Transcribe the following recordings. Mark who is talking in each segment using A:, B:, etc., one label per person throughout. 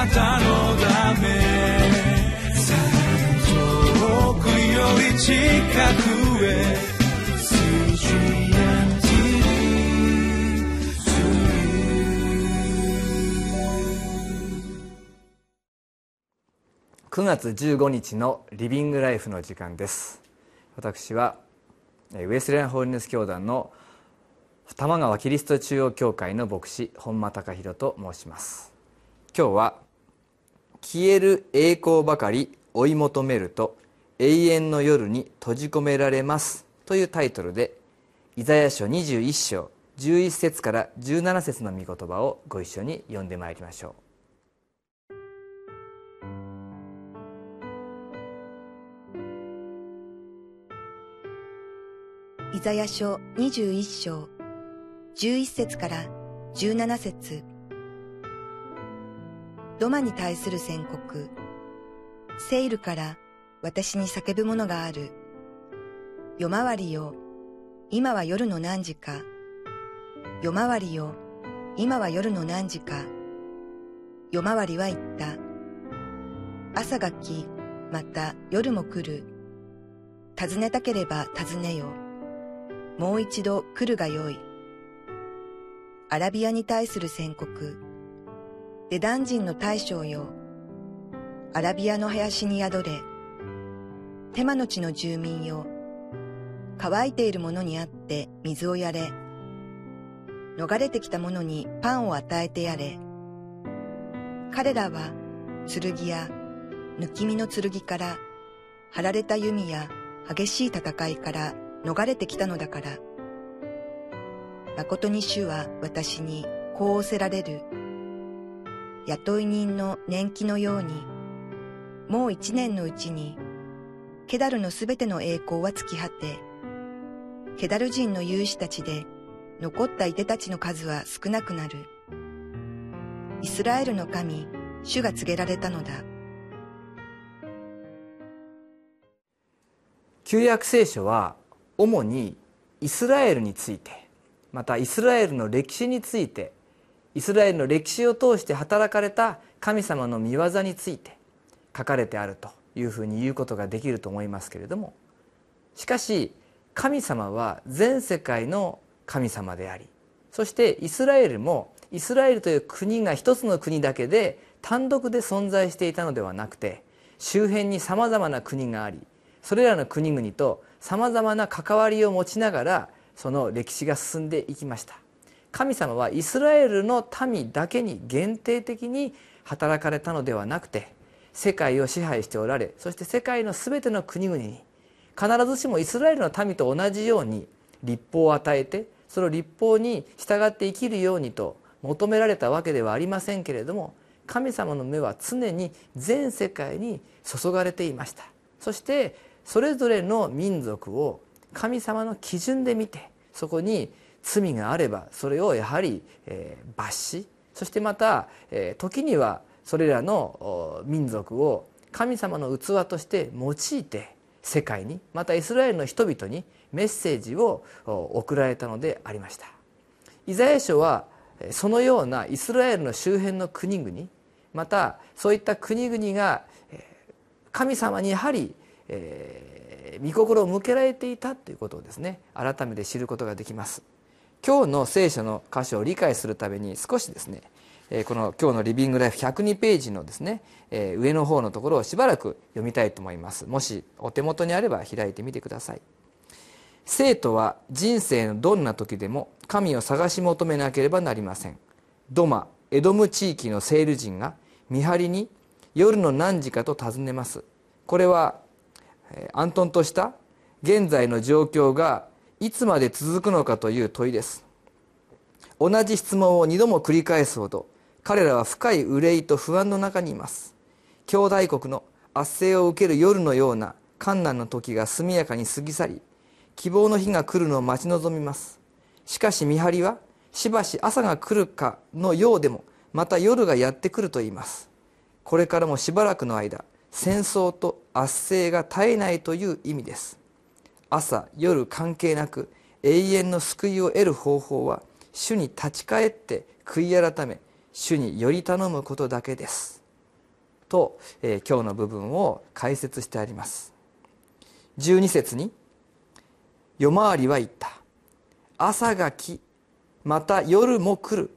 A: なたのため。遠くより近くへ。
B: 9月15日のリビングライフの時間です。私はウエスレンホーリネス教団の玉川キリスト中央教会の牧師本間隆弘と申します。今日は消える栄光ばかり追い求めると永遠の夜に閉じ込められますというタイトルでイザヤ書21章11節から17節の御言葉をご一緒に読んでまいりましょう。
C: イザヤ書21章11節から17節。ドマに対する宣告。セイルから私に叫ぶものがある。夜回りよ。今は夜の何時か。夜回りよ。今は夜の何時か。夜回りは言った。朝が来また夜も来る。尋ねたければ尋ねよ。もう一度来るがよい。アラビアに対する宣告。デダン人の大将よ。アラビアの林に宿れ。テマの地の住民よ。乾いているものにあって水をやれ。逃れてきた者にパンを与えてやれ。彼らは剣や抜き身の剣から張られた弓や激しい戦いから逃れてきたのだから。誠に主は私にこう仰せられる。雇い人の年季のように、もう一年のうちに、ケダルのすべての栄光は尽き果て、ケダル人の勇士たちで残ったい手たちの数は少なくなる。イスラエルの神、主が告げられたのだ。
B: 旧約聖書は主にイスラエルについてまたイスラエルの歴史についてイスラエルの歴史を通して働かれた神様の御業について書かれてあるというふうに言うことができると思いますけれどもしかし神様は全世界の神様でありそしてイスラエルもイスラエルという国が一つの国だけで単独で存在していたのではなくて周辺にさまざまな国がありそれらの国々とさまざまな関わりを持ちながらその歴史が進んでいきました。神様はイスラエルの民だけに限定的に働かれたのではなくて世界を支配しておられそして世界の全ての国々に必ずしもイスラエルの民と同じように立法を与えてその立法に従って生きるようにと求められたわけではありませんけれども神様の目は常に全世界に注がれていました。そしてそれぞれの民族を神様の基準で見てそこに罪があればそれをやはり、え罰しそしてまた、え時にはそれらの民族を神様の器として用いて世界にまたイスラエルの人々にメッセージを送られたのでありました。イザヤ書はそのようなイスラエルの周辺の国々またそういった国々が神様にやはりえー、御心を向けられていたということをですね改めて知ることができます。今日の聖書の箇所を理解するために少しですねこの今日のリビングライフ102ページのですね上の方のところをしばらく読みたいと思います。もしお手元にあれば開いてみてください。生徒は人生のどんな時でも神を探し求めなければなりません。ドマエドム地域のセール人が見張りに夜の何時かと尋ねます。これは暗遁とした現在の状況がいつまで続くのかという問いです。同じ質問を2度も繰り返すほど彼らは深い憂いと不安の中にいます。兄弟国の圧政を受ける夜のような困難の時が速やかに過ぎ去り希望の日が来るのを待ち望みます。しかし見張りはしばし朝が来るかのようでもまた夜がやってくると言います。これからもしばらくの間戦争と圧政が絶えないという意味です。朝夜関係なく永遠の救いを得る方法は主に立ち返って悔い改め主により頼むことだけです。と、えー、今日の部分を解説してあります。12節に「夜回りは言った。朝が来また夜も来る。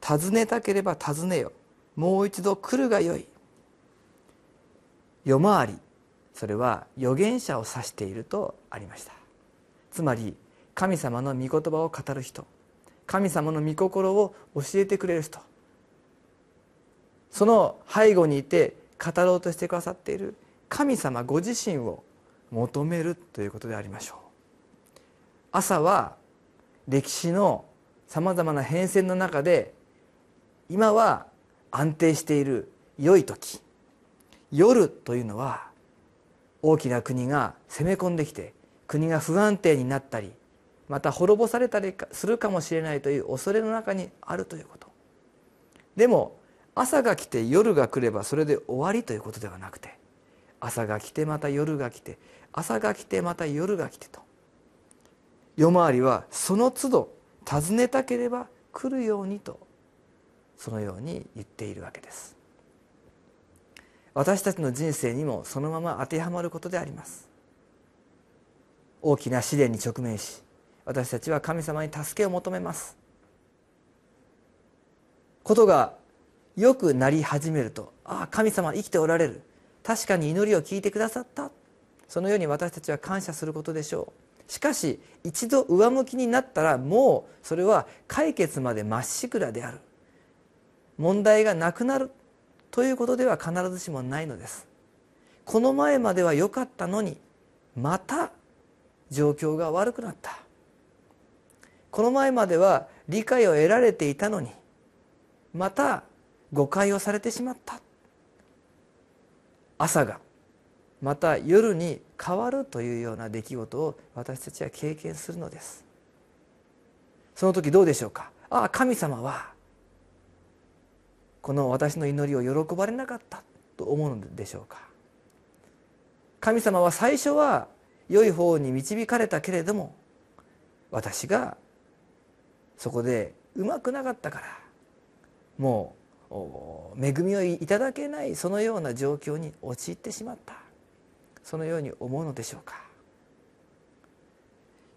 B: 尋ねたければ尋ねよ。もう一度来るがよい」夜回り。それは預言者を指しているとありました。つまり神様の御言葉を語る人神様の御心を教えてくれる人その背後にいて語ろうとしてくださっている神様ご自身を求めるということでありましょう。朝は歴史のさまざまな変遷の中で今は安定している良い時夜というのは大きな国が攻め込んできて国が不安定になったりまた滅ぼされたりするかもしれないという恐れの中にあるということ。でも朝が来て夜が来ればそれで終わりということではなくて朝が来てまた夜が来て朝が来てまた夜が来てと。夜回りはその都度尋ねたければ来るようにとそのように言っているわけです。私たちの人生にもそのまま当てはまることであります。大きな試練に直面し私たちは神様に助けを求めます。ことがよくなり始めるとああ神様生きておられる。確かに祈りを聞いてくださった。そのように私たちは感謝することでしょう。しかし一度上向きになったらもうそれは解決までまっしぐらである。問題がなくなる。ということでは必ずしもないのです。この前までは良かったのにまた状況が悪くなった。この前までは理解を得られていたのにまた誤解をされてしまった。朝がまた夜に変わるというような出来事を私たちは経験するのです。その時どうでしょうか？ああ神様はこの私の祈りを喜ばれなかったと思うのでしょうか？神様は最初は良い方に導かれたけれども私がそこでうまくなかったからもう恵みをいただけないそのような状況に陥ってしまった。そのように思うのでしょうか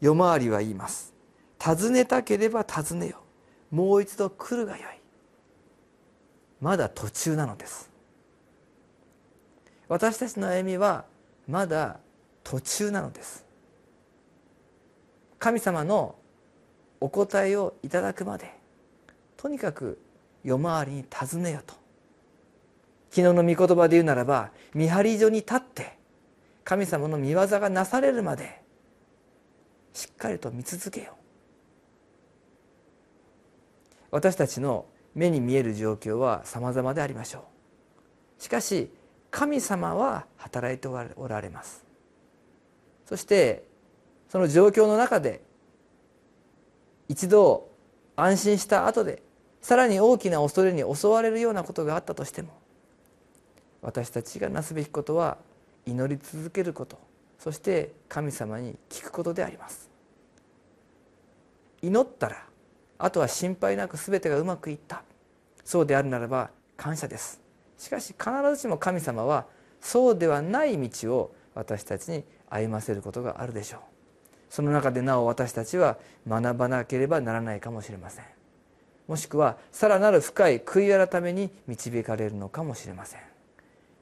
B: 夜回りは言います。尋ねたければ尋ねよ。もう一度来るがよい。まだ途中なのです。私たちの歩みはまだ途中なのです。神様のお答えをいただくまでとにかく夜回りに尋ねよと。昨日の御言葉で言うならば見張り所に立って神様の御業がなされるまでしっかりと見続けよ。私たちの目に見える状況は様々でありましょう。しかし神様は働いておられます。そしてその状況の中で一度安心した後でさらに大きな恐れに襲われるようなことがあったとしても私たちがなすべきことは祈り続けることそして神様に聞くことであります。祈ったらあとは心配なく全てがうまくいった。そうであるならば感謝です。しかし必ずしも神様はそうではない道を私たちに歩ませることがあるでしょう。その中でなお私たちは学ばなければならないかもしれません。もしくはさらなる深い悔い改めに導かれるのかもしれません。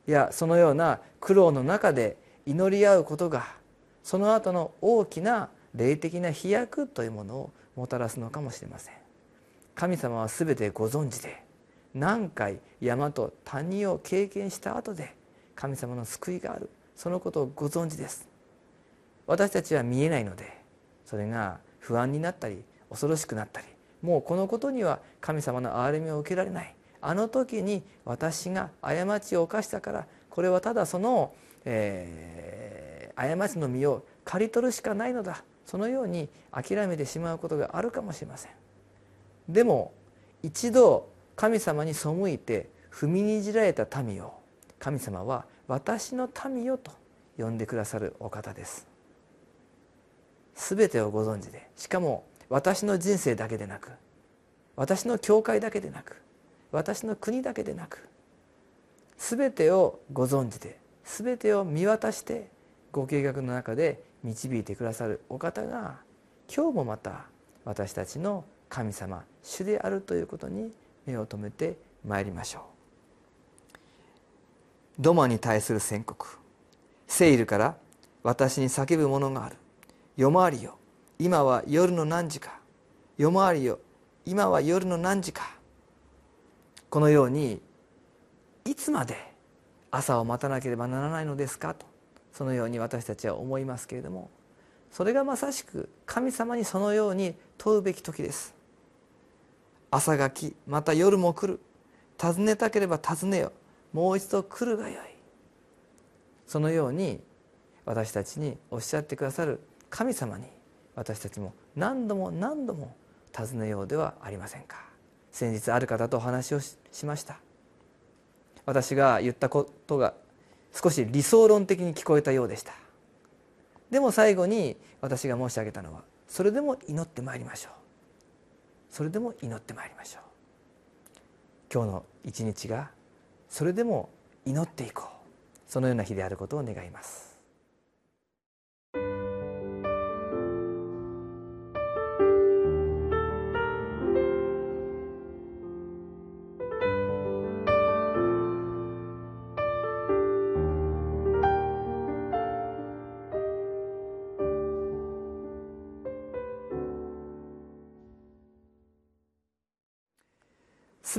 B: いやそのような苦労の中で祈り合うことがその後の大きな霊的な飛躍というものをもたらすのかもしれません。神様は全てご存知で何回山と谷を経験した後で神様の救いがある。そのことをご存知です。私たちは見えないのでそれが不安になったり恐ろしくなったりもうこのことには神様の憐れみを受けられない。あの時に私が過ちを犯したからこれはただその、えー、過ちの身を刈り取るしかないのだ。そのように諦めてしまうことがあるかもしれません。でも一度神様に背いて踏みにじられた民を神様は私の民よと呼んでくださるお方です。全てをご存知でしかも私の人生だけでなく私の教会だけでなく私の国だけでなく全てをご存知で全てを見渡してご計画の中で導いてくださるお方が今日もまた私たちの神様主であるということに目を留めてまいりましょう。ドマに対する宣告。セイルから私に叫ぶものがある。夜回りよ。今は夜の何時か。夜回りよ。今は夜の何時か。このようにいつまで朝を待たなければならないのですかと。そのように私たちは思いますけれどもそれがまさしく神様にそのように問うべき時です。朝が来また夜も来る。尋ねたければ尋ねよ。もう一度来るがよい。そのように私たちにおっしゃってくださる神様に私たちも何度も何度も尋ねようではありませんか。先日ある方とお話をしました。私が言ったことが少し理想論的に聞こえたようでした。でも最後に私が申し上げたのはそれでも祈ってまいりましょう。それでも祈ってまいりましょう。今日の一日がそれでも祈っていこう。そのような日であることを願います。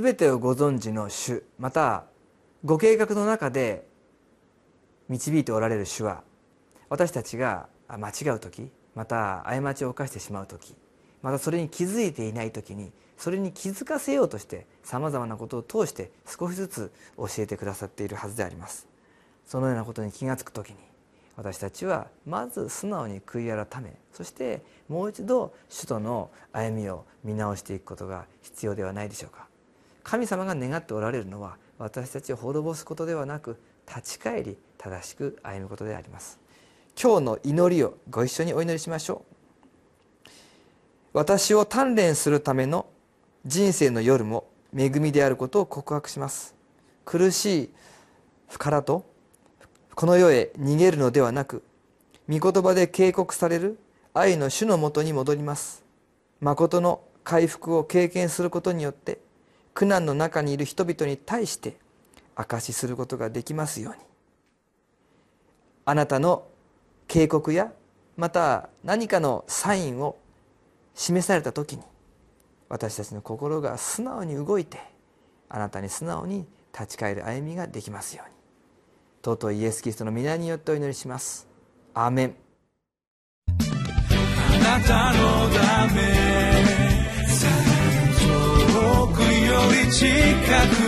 B: 全てをご存知の主またご計画の中で導いておられる主は私たちが間違う時また過ちを犯してしまう時またそれに気づいていない時にそれに気づかせようとしてさまざまなことを通して少しずつ教えてくださっているはずであります。そのようなことに気が付く時に私たちはまず素直に悔い改めそしてもう一度首都の歩みを見直していくことが必要ではないでしょうか。神様が願っておられるのは私たちを滅ぼすことではなく立ち返り正しく歩むことであります。今日の祈りをご一緒にお祈りしましょう。私を鍛錬するための人生の夜も恵みであることを告白します。苦しいからとこの世へ逃げるのではなく御言葉で警告される愛の主のもとに戻ります。誠の回復を経験することによって苦難の中にいる人々に対して証しすることができますように。あなたの警告やまた何かのサインを示された時に私たちの心が素直に動いてあなたに素直に立ち返る歩みができますように。尊いイエス・キリストの皆によってお祈りします。アーメン。
A: あなたのため。り近く